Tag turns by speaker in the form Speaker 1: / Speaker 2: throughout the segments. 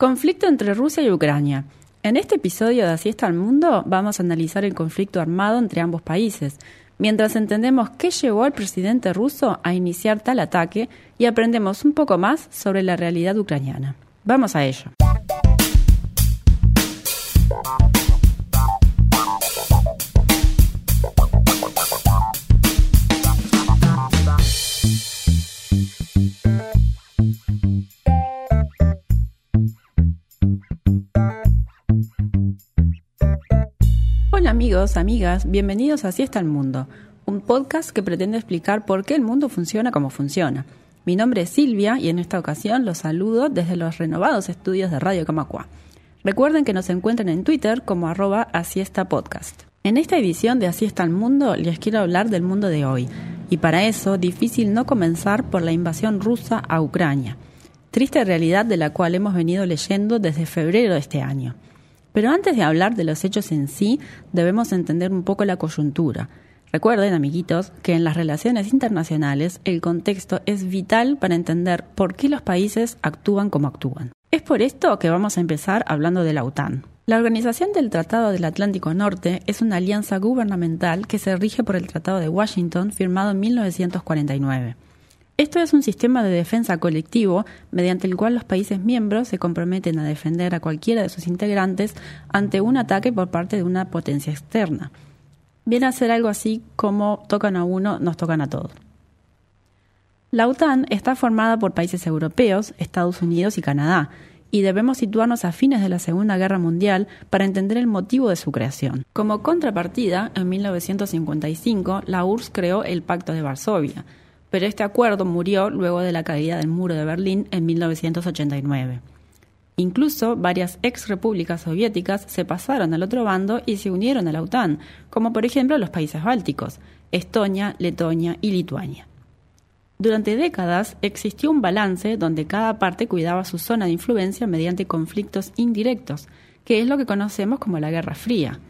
Speaker 1: Conflicto entre Rusia y Ucrania. En este episodio de Así está el mundo vamos a analizar el conflicto armado entre ambos países, mientras entendemos qué llevó al presidente ruso a iniciar tal ataque y aprendemos un poco más sobre la realidad ucraniana. Vamos a ello. Amigos, amigas, bienvenidos a Así está el mundo, un podcast que pretende explicar por qué el mundo funciona como funciona. Mi nombre es Silvia y en esta ocasión los saludo desde los renovados estudios de Radio Camacua. Recuerden que nos encuentran en Twitter como arroba Así está podcast. En esta edición de Así está el mundo les quiero hablar del mundo de hoy, y para eso difícil no comenzar por la invasión rusa a Ucrania, triste realidad de la cual hemos venido leyendo desde febrero de este año. Pero antes de hablar de los hechos en sí, debemos entender un poco la coyuntura. Recuerden, amiguitos, que en las relaciones internacionales el contexto es vital para entender por qué los países actúan como actúan. Es por esto que vamos a empezar hablando de la OTAN. La Organización del Tratado del Atlántico Norte es una alianza gubernamental que se rige por el Tratado de Washington firmado en 1949. Esto es un sistema de defensa colectivo mediante el cual los países miembros se comprometen a defender a cualquiera de sus integrantes ante un ataque por parte de una potencia externa. Viene a ser algo así como tocan a uno, nos tocan a todos. La OTAN está formada por países europeos, Estados Unidos y Canadá, y debemos situarnos a fines de la Segunda Guerra Mundial para entender el motivo de su creación. Como contrapartida, en 1955, la URSS creó el Pacto de Varsovia, pero este acuerdo murió luego de la caída del muro de Berlín en 1989. Incluso varias ex repúblicas soviéticas se pasaron al otro bando y se unieron a la OTAN, como por ejemplo los países bálticos, Estonia, Letonia y Lituania. Durante décadas existió un balance donde cada parte cuidaba su zona de influencia mediante conflictos indirectos, que es lo que conocemos como la Guerra Fría.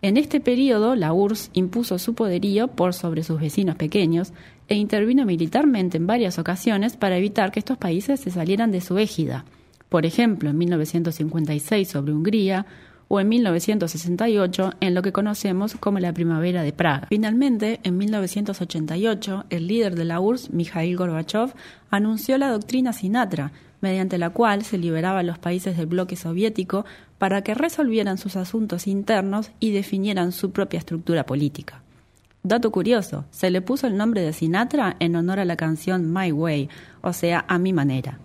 Speaker 1: En este periodo, la URSS impuso su poderío por sobre sus vecinos pequeños e intervino militarmente en varias ocasiones para evitar que estos países se salieran de su égida. Por ejemplo, en 1956 sobre Hungría o en 1968 en lo que conocemos como la Primavera de Praga. Finalmente, en 1988, el líder de la URSS, Mikhail Gorbachev, anunció la doctrina Sinatra, mediante la cual se liberaba a los países del bloque soviético para que resolvieran sus asuntos internos y definieran su propia estructura política. Dato curioso, se le puso el nombre de Sinatra en honor a la canción My Way, o sea, a mi manera.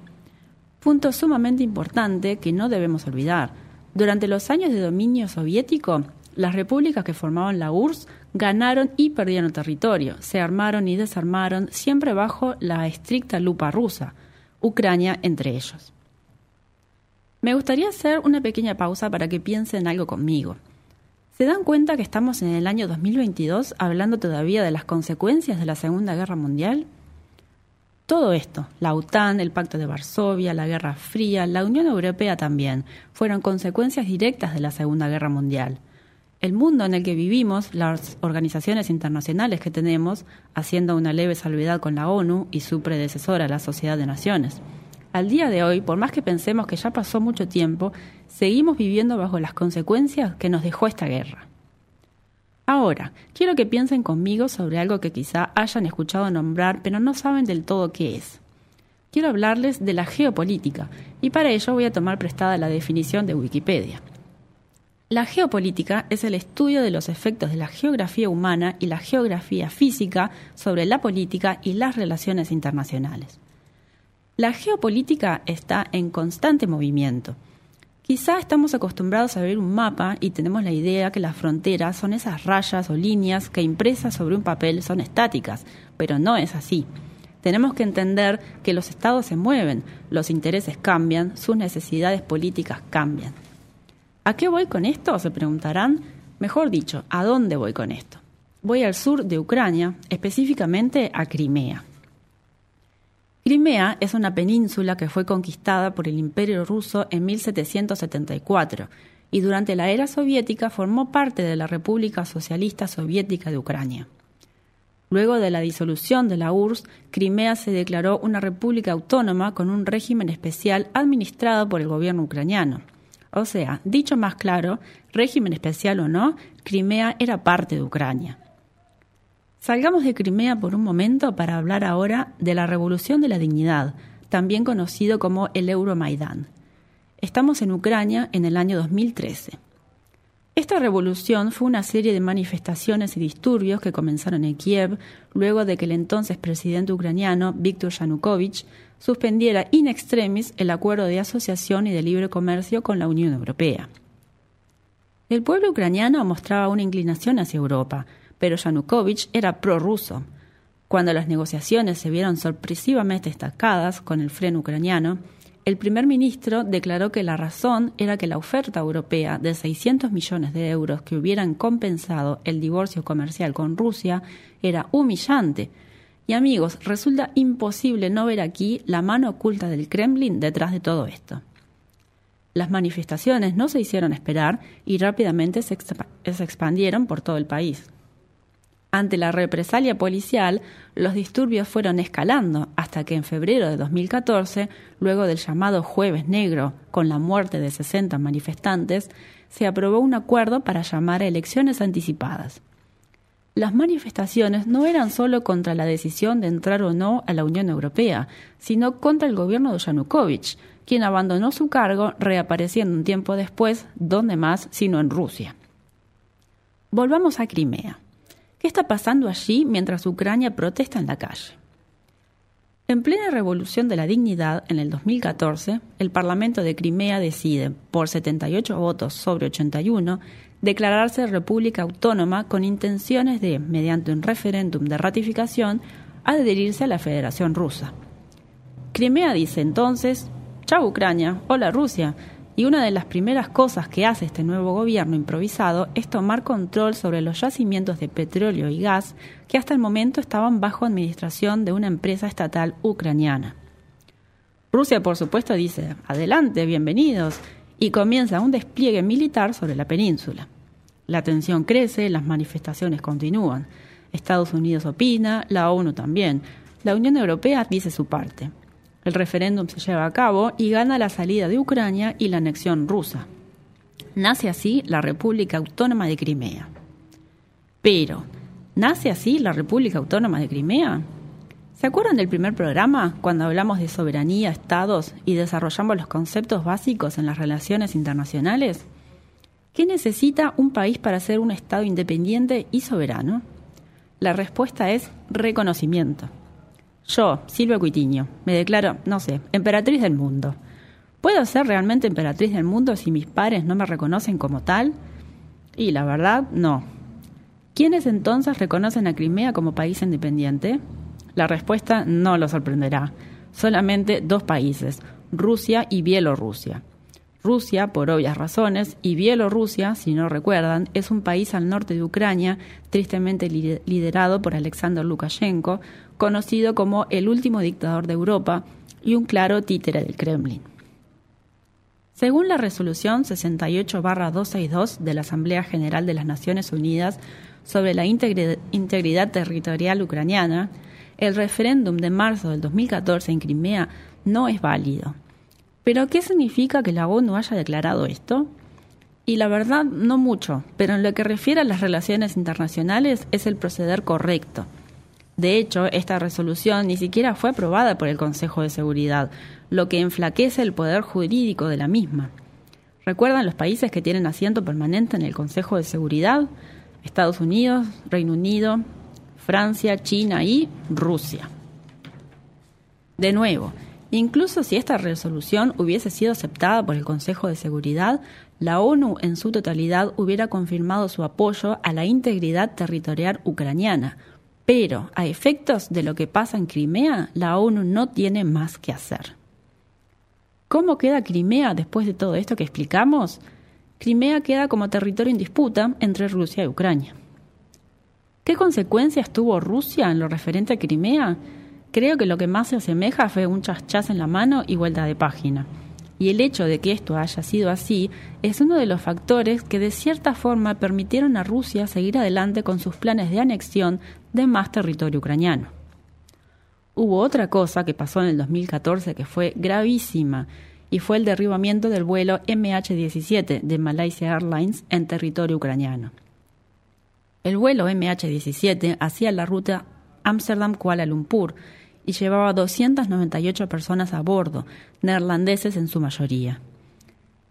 Speaker 1: Punto sumamente importante que no debemos olvidar. Durante los años de dominio soviético, las repúblicas que formaban la URSS ganaron y perdieron territorio, se armaron y desarmaron siempre bajo la estricta lupa rusa, Ucrania entre ellos. Me gustaría hacer una pequeña pausa para que piensen algo conmigo. ¿Se dan cuenta que estamos en el año 2022 hablando todavía de las consecuencias de la Segunda Guerra Mundial? Todo esto, la OTAN, el Pacto de Varsovia, la Guerra Fría, la Unión Europea también, fueron consecuencias directas de la Segunda Guerra Mundial. El mundo en el que vivimos, las organizaciones internacionales que tenemos, haciendo una leve salvedad con la ONU y su predecesora, la Sociedad de Naciones, al día de hoy, por más que pensemos que ya pasó mucho tiempo, seguimos viviendo bajo las consecuencias que nos dejó esta guerra. Ahora, quiero que piensen conmigo sobre algo que quizá hayan escuchado nombrar, pero no saben del todo qué es. Quiero hablarles de la geopolítica, y para ello voy a tomar prestada la definición de Wikipedia. La geopolítica es el estudio de los efectos de la geografía humana y la geografía física sobre la política y las relaciones internacionales. La geopolítica está en constante movimiento. Quizá estamos acostumbrados a ver un mapa y tenemos la idea que las fronteras son esas rayas o líneas que impresas sobre un papel son estáticas, pero no es así. Tenemos que entender que los estados se mueven, los intereses cambian, sus necesidades políticas cambian. ¿A qué voy con esto? Se preguntarán. Mejor dicho, ¿a dónde voy con esto? Voy al sur de Ucrania, específicamente a Crimea. Crimea es una península que fue conquistada por el Imperio ruso en 1774 y durante la era soviética formó parte de la República Socialista Soviética de Ucrania. Luego de la disolución de la URSS, Crimea se declaró una república autónoma con un régimen especial administrado por el gobierno ucraniano. O sea, dicho más claro, régimen especial o no, Crimea era parte de Ucrania. Salgamos de Crimea por un momento para hablar ahora de la Revolución de la Dignidad, también conocido como el Euromaidán. Estamos en Ucrania en el año 2013. Esta revolución fue una serie de manifestaciones y disturbios que comenzaron en Kiev luego de que el entonces presidente ucraniano Viktor Yanukovych suspendiera in extremis el acuerdo de asociación y de libre comercio con la Unión Europea. El pueblo ucraniano mostraba una inclinación hacia Europa, pero Yanukovych era prorruso. Cuando las negociaciones se vieron sorpresivamente estancadas con el freno ucraniano, el primer ministro declaró que la razón era que la oferta europea de 600 millones de euros que hubieran compensado el divorcio comercial con Rusia era humillante. Y amigos, resulta imposible no ver aquí la mano oculta del Kremlin detrás de todo esto. Las manifestaciones no se hicieron esperar y rápidamente se, expandieron por todo el país. Ante la represalia policial, los disturbios fueron escalando hasta que en febrero de 2014, luego del llamado Jueves Negro, con la muerte de 60 manifestantes, se aprobó un acuerdo para llamar a elecciones anticipadas. Las manifestaciones no eran solo contra la decisión de entrar o no a la Unión Europea, sino contra el gobierno de Yanukovych, quien abandonó su cargo reapareciendo un tiempo después, donde más sino en Rusia. Volvamos a Crimea. ¿Qué está pasando allí mientras Ucrania protesta en la calle? En plena revolución de la dignidad, en el 2014, el Parlamento de Crimea decide, por 78 votos sobre 81, declararse república autónoma con intenciones de, mediante un referéndum de ratificación, adherirse a la Federación Rusa. Crimea dice entonces, chao Ucrania, hola Rusia, y una de las primeras cosas que hace este nuevo gobierno improvisado es tomar control sobre los yacimientos de petróleo y gas que hasta el momento estaban bajo administración de una empresa estatal ucraniana. Rusia, por supuesto, dice, adelante, bienvenidos, y comienza un despliegue militar sobre la península. La tensión crece, las manifestaciones continúan. Estados Unidos opina, la ONU también. La Unión Europea dice su parte. El referéndum se lleva a cabo y gana la salida de Ucrania y la anexión rusa. Nace así la República Autónoma de Crimea. Pero, ¿nace así la República Autónoma de Crimea? ¿Se acuerdan del primer programa cuando hablamos de soberanía, estados y desarrollamos los conceptos básicos en las relaciones internacionales? ¿Qué necesita un país para ser un Estado independiente y soberano? La respuesta es reconocimiento. Yo, Silvia Cuitiño, me declaro, no sé, emperatriz del mundo. ¿Puedo ser realmente emperatriz del mundo si mis pares no me reconocen como tal? Y la verdad, no. ¿Quiénes entonces reconocen a Crimea como país independiente? La respuesta no lo sorprenderá. Solamente dos países, Rusia y Bielorrusia. Rusia, por obvias razones, y Bielorrusia, si no recuerdan, es un país al norte de Ucrania, tristemente liderado por Alexander Lukashenko, conocido como el último dictador de Europa y un claro títere del Kremlin. Según la resolución 68-262 de la Asamblea General de las Naciones Unidas sobre la integridad territorial ucraniana, el referéndum de marzo del 2014 en Crimea no es válido. ¿Pero qué significa que la ONU haya declarado esto? Y la verdad, no mucho, pero en lo que refiere a las relaciones internacionales es el proceder correcto. De hecho, esta resolución ni siquiera fue aprobada por el Consejo de Seguridad, lo que enflaquece el poder jurídico de la misma. ¿Recuerdan los países que tienen asiento permanente en el Consejo de Seguridad? Estados Unidos, Reino Unido, Francia, China y Rusia. De nuevo, incluso si esta resolución hubiese sido aceptada por el Consejo de Seguridad, la ONU en su totalidad hubiera confirmado su apoyo a la integridad territorial ucraniana, pero a efectos de lo que pasa en Crimea, la ONU no tiene más que hacer. ¿Cómo queda Crimea después de todo esto que explicamos? Crimea queda como territorio en disputa entre Rusia y Ucrania. ¿Qué consecuencias tuvo Rusia en lo referente a Crimea? Creo que lo que más se asemeja fue un chas en la mano y vuelta de página. Y el hecho de que esto haya sido así es uno de los factores que de cierta forma permitieron a Rusia seguir adelante con sus planes de anexión de más territorio ucraniano. Hubo otra cosa que pasó en el 2014 que fue gravísima y fue el derribamiento del vuelo MH17 de Malaysia Airlines en territorio ucraniano. El vuelo MH17 hacía la ruta Amsterdam-Kuala Lumpur y llevaba 298 personas a bordo, neerlandeses en su mayoría.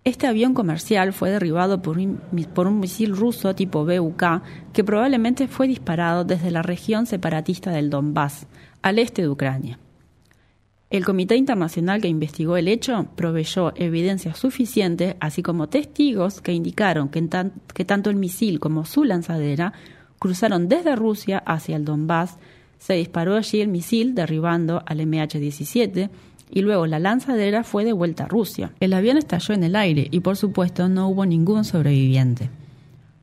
Speaker 1: Este avión comercial fue derribado por un, misil ruso tipo BUK que probablemente fue disparado desde la región separatista del Donbass, al este de Ucrania. El Comité Internacional que investigó el hecho proveyó evidencia suficiente, así como testigos que indicaron que, que tanto el misil como su lanzadera cruzaron desde Rusia hacia el Donbass. Se disparó allí el misil derribando al MH17 y luego la lanzadera fue de vuelta a Rusia. El avión estalló en el aire y por supuesto no hubo ningún sobreviviente.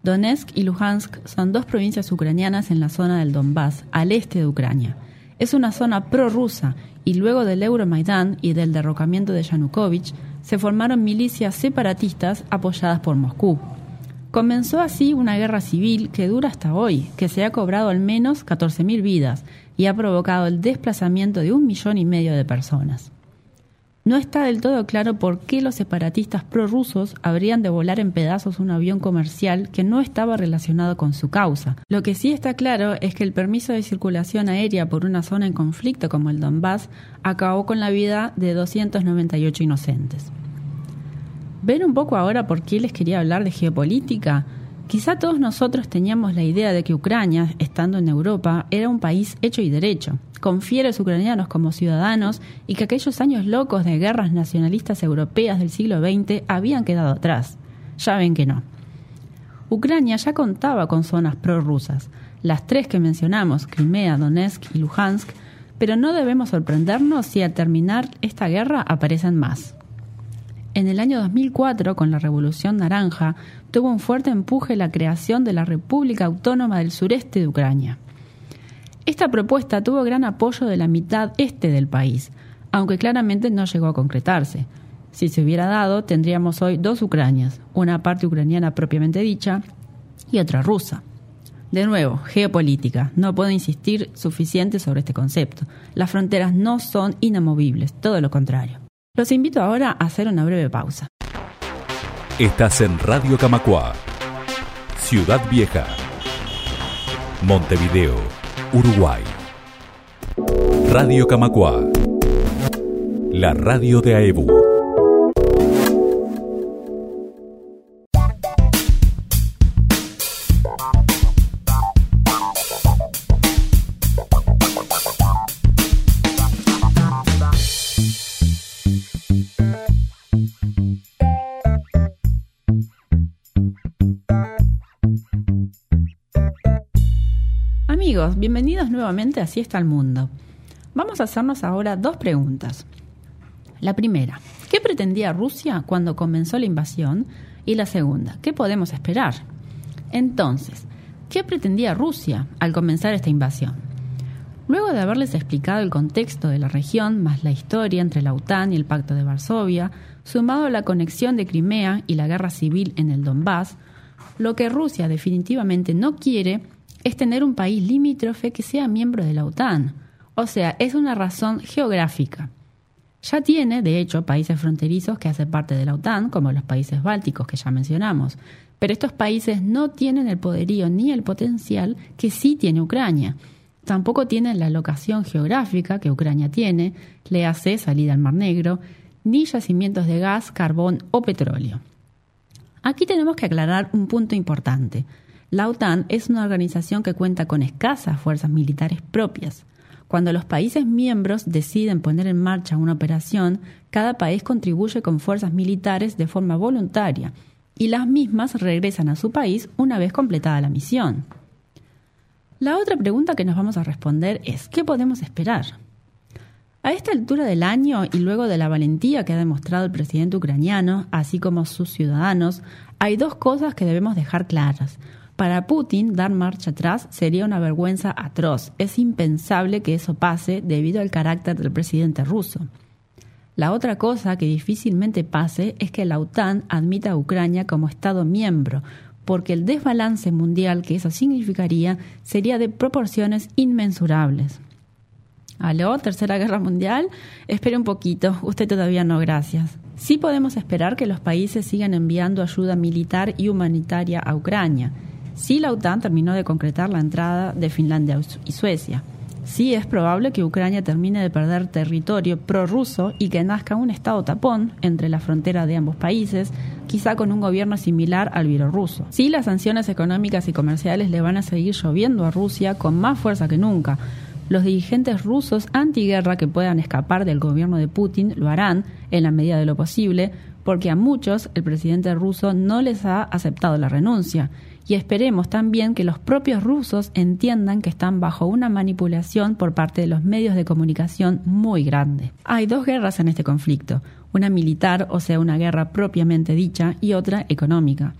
Speaker 1: Donetsk y Luhansk son dos provincias ucranianas en la zona del Donbass, al este de Ucrania. Es una zona prorrusa y luego del Euromaidán y del derrocamiento de Yanukovych, se formaron milicias separatistas apoyadas por Moscú. Comenzó así una guerra civil que dura hasta hoy, que se ha cobrado al menos 14.000 vidas y ha provocado el desplazamiento de un millón y medio de personas. No está del todo claro por qué los separatistas prorrusos habrían de volar en pedazos un avión comercial que no estaba relacionado con su causa. Lo que sí está claro es que el permiso de circulación aérea por una zona en conflicto como el Donbass acabó con la vida de 298 inocentes. ¿Ven un poco ahora por qué les quería hablar de geopolítica? Quizá todos nosotros teníamos la idea de que Ucrania, estando en Europa, era un país hecho y derecho, con fieles ucranianos como ciudadanos y que aquellos años locos de guerras nacionalistas europeas del siglo XX habían quedado atrás. Ya ven que no. Ucrania ya contaba con zonas prorrusas, las tres que mencionamos, Crimea, Donetsk y Luhansk, pero no debemos sorprendernos si al terminar esta guerra aparecen más. En el año 2004, con la Revolución Naranja, tuvo un fuerte empuje la creación de la República Autónoma del Sureste de Ucrania. Esta propuesta tuvo gran apoyo de la mitad este del país, aunque claramente no llegó a concretarse. Si se hubiera dado, tendríamos hoy dos Ucranias, una parte ucraniana propiamente dicha y otra rusa. De nuevo, geopolítica. No puedo insistir suficiente sobre este concepto. Las fronteras no son inamovibles, todo lo contrario. Los invito ahora a hacer una breve pausa.
Speaker 2: Estás en Radio Camacua, Ciudad Vieja, Montevideo, Uruguay. Radio Camacua, la radio de AEBU.
Speaker 1: Bienvenidos nuevamente a Así está el mundo. Vamos a hacernos ahora dos preguntas. La primera, ¿qué pretendía Rusia cuando comenzó la invasión? Y la segunda, ¿qué podemos esperar? Entonces, ¿qué pretendía Rusia al comenzar esta invasión? Luego de haberles explicado el contexto de la región, más la historia entre la OTAN y el Pacto de Varsovia, sumado a la conexión de Crimea y la guerra civil en el Donbass, lo que Rusia definitivamente no quiere es tener un país limítrofe que sea miembro de la OTAN. O sea, es una razón geográfica. Ya tiene, de hecho, países fronterizos que hacen parte de la OTAN, como los países bálticos que ya mencionamos, pero estos países no tienen el poderío ni el potencial que sí tiene Ucrania. Tampoco tienen la locación geográfica que Ucrania tiene, le hace salida al Mar Negro, ni yacimientos de gas, carbón o petróleo. Aquí tenemos que aclarar un punto importante. La OTAN es una organización que cuenta con escasas fuerzas militares propias. Cuando los países miembros deciden poner en marcha una operación, cada país contribuye con fuerzas militares de forma voluntaria y las mismas regresan a su país una vez completada la misión. La otra pregunta que nos vamos a responder es ¿qué podemos esperar? A esta altura del año y luego de la valentía que ha demostrado el presidente ucraniano, así como sus ciudadanos, hay dos cosas que debemos dejar claras. Para Putin, dar marcha atrás sería una vergüenza atroz. Es impensable que eso pase debido al carácter del presidente ruso. La otra cosa que difícilmente pase es que la OTAN admita a Ucrania como Estado miembro, porque el desbalance mundial que eso significaría sería de proporciones inmensurables. ¿Aló? ¿Tercera guerra mundial? Espere un poquito, usted todavía no, gracias. Sí podemos esperar que los países sigan enviando ayuda militar y humanitaria a Ucrania. Sí la OTAN terminó de concretar la entrada de Finlandia y Suecia. Sí es probable que Ucrania termine de perder territorio prorruso y que nazca un estado tapón entre la frontera de ambos países, quizá con un gobierno similar al bielorruso. Sí las sanciones económicas y comerciales le van a seguir lloviendo a Rusia con más fuerza que nunca, los dirigentes rusos antiguerra que puedan escapar del gobierno de Putin lo harán en la medida de lo posible, porque a muchos el presidente ruso no les ha aceptado la renuncia. Y esperemos también que los propios rusos entiendan que están bajo una manipulación por parte de los medios de comunicación muy grande. Hay dos guerras en este conflicto, una militar, o sea, una guerra propiamente dicha, y otra económica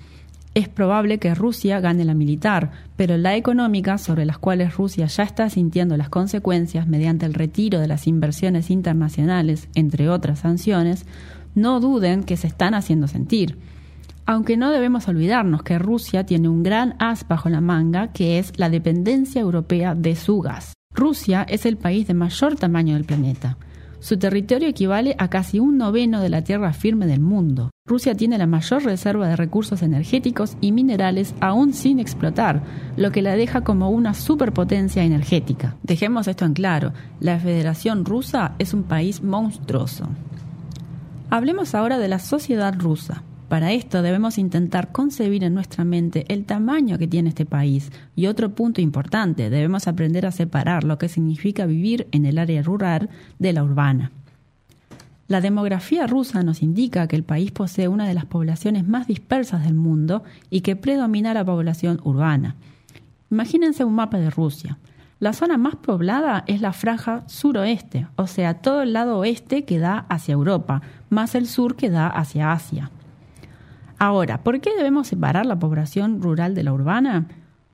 Speaker 1: es probable que Rusia gane la militar, pero la económica, sobre las cuales Rusia ya está sintiendo las consecuencias mediante el retiro de las inversiones internacionales, entre otras sanciones, no duden que se están haciendo sentir. Aunque no debemos olvidarnos que Rusia tiene un gran as bajo la manga, que es la dependencia europea de su gas. Rusia es el país de mayor tamaño del planeta. Su territorio equivale a casi un noveno de la tierra firme del mundo. Rusia tiene la mayor reserva de recursos energéticos y minerales aún sin explotar, lo que la deja como una superpotencia energética. Dejemos esto en claro, la Federación Rusa es un país monstruoso. Hablemos ahora de la sociedad rusa. Para esto debemos intentar concebir en nuestra mente el tamaño que tiene este país. Y otro punto importante, debemos aprender a separar lo que significa vivir en el área rural de la urbana. La demografía rusa nos indica que el país posee una de las poblaciones más dispersas del mundo y que predomina la población urbana. Imagínense un mapa de Rusia. La zona más poblada es la franja suroeste, o sea, todo el lado oeste que da hacia Europa, más el sur que da hacia Asia. Ahora, ¿por qué debemos separar la población rural de la urbana?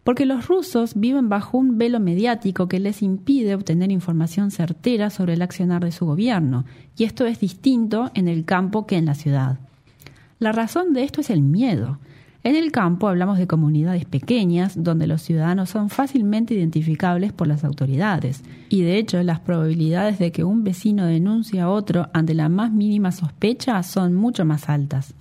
Speaker 1: Porque los rusos viven bajo un velo mediático que les impide obtener información certera sobre el accionar de su gobierno, y esto es distinto en el campo que en la ciudad. La razón de esto es el miedo. En el campo hablamos de comunidades pequeñas donde los ciudadanos son fácilmente identificables por las autoridades y de hecho las probabilidades de que un vecino denuncie a otro ante la más mínima sospecha son mucho más altas.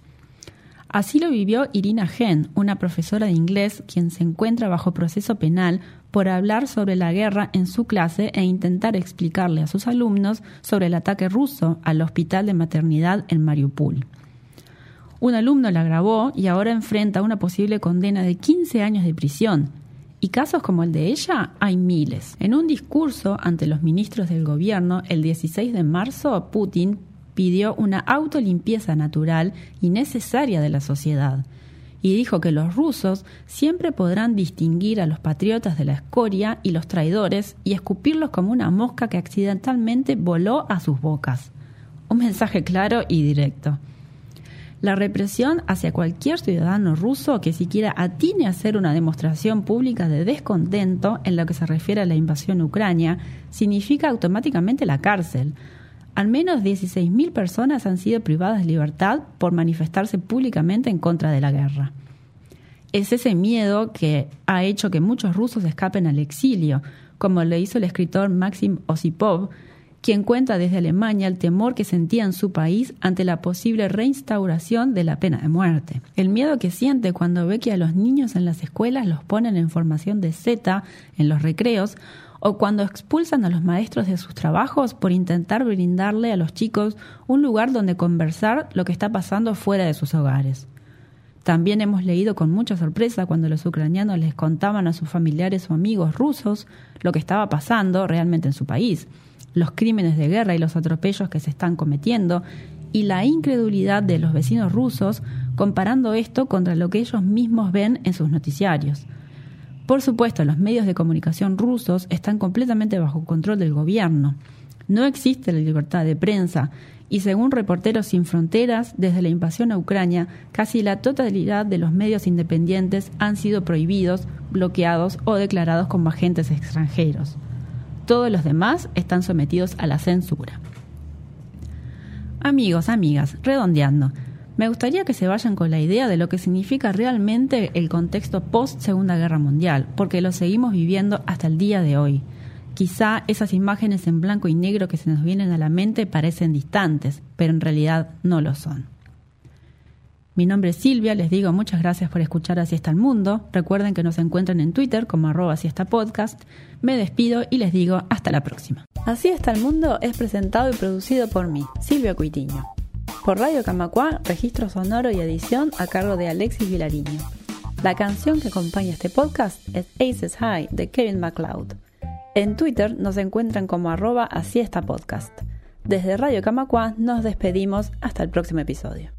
Speaker 1: Así lo vivió Irina Gen, una profesora de inglés quien se encuentra bajo proceso penal por hablar sobre la guerra en su clase e intentar explicarle a sus alumnos sobre el ataque ruso al hospital de maternidad en Mariupol. Un alumno la grabó y ahora enfrenta una posible condena de 15 años de prisión. Y casos como el de ella hay miles. En un discurso ante los ministros del gobierno el 16 de marzo, Putin pidió una autolimpieza natural y necesaria de la sociedad, y dijo que los rusos siempre podrán distinguir a los patriotas de la escoria y los traidores y escupirlos como una mosca que accidentalmente voló a sus bocas. Un mensaje claro y directo. La represión hacia cualquier ciudadano ruso que siquiera atine a hacer una demostración pública de descontento en lo que se refiere a la invasión Ucrania significa automáticamente la cárcel, al menos 16.000 personas han sido privadas de libertad por manifestarse públicamente en contra de la guerra. Es ese miedo que ha hecho que muchos rusos escapen al exilio, como lo hizo el escritor Maxim Osipov, quien cuenta desde Alemania el temor que sentía en su país ante la posible reinstauración de la pena de muerte. El miedo que siente cuando ve que a los niños en las escuelas los ponen en formación de Z en los recreos o cuando expulsan a los maestros de sus trabajos por intentar brindarle a los chicos un lugar donde conversar lo que está pasando fuera de sus hogares. También hemos leído con mucha sorpresa cuando los ucranianos les contaban a sus familiares o amigos rusos lo que estaba pasando realmente en su país, los crímenes de guerra y los atropellos que se están cometiendo, y la incredulidad de los vecinos rusos comparando esto contra lo que ellos mismos ven en sus noticiarios. Por supuesto, los medios de comunicación rusos están completamente bajo control del gobierno. No existe la libertad de prensa y según Reporteros Sin Fronteras, desde la invasión a Ucrania, casi la totalidad de los medios independientes han sido prohibidos, bloqueados o declarados como agentes extranjeros. Todos los demás están sometidos a la censura. Amigos, amigas, redondeando. Me gustaría que se vayan con la idea de lo que significa realmente el contexto post Segunda Guerra Mundial, porque lo seguimos viviendo hasta el día de hoy. Quizá esas imágenes en blanco y negro que se nos vienen a la mente parecen distantes, pero en realidad no lo son. Mi nombre es Silvia, les digo muchas gracias por escuchar Así está el mundo. Recuerden que nos encuentran en Twitter como arroba así está podcast. Me despido y les digo hasta la próxima. Así está el mundo es presentado y producido por mí, Silvia Cuitiño. Por Radio Camacuá, registro sonoro y edición a cargo de Alexis Vilariño. La canción que acompaña este podcast es Aces High de Kevin MacLeod. En Twitter nos encuentran como arroba así podcast. Desde Radio Camacuá nos despedimos hasta el próximo episodio.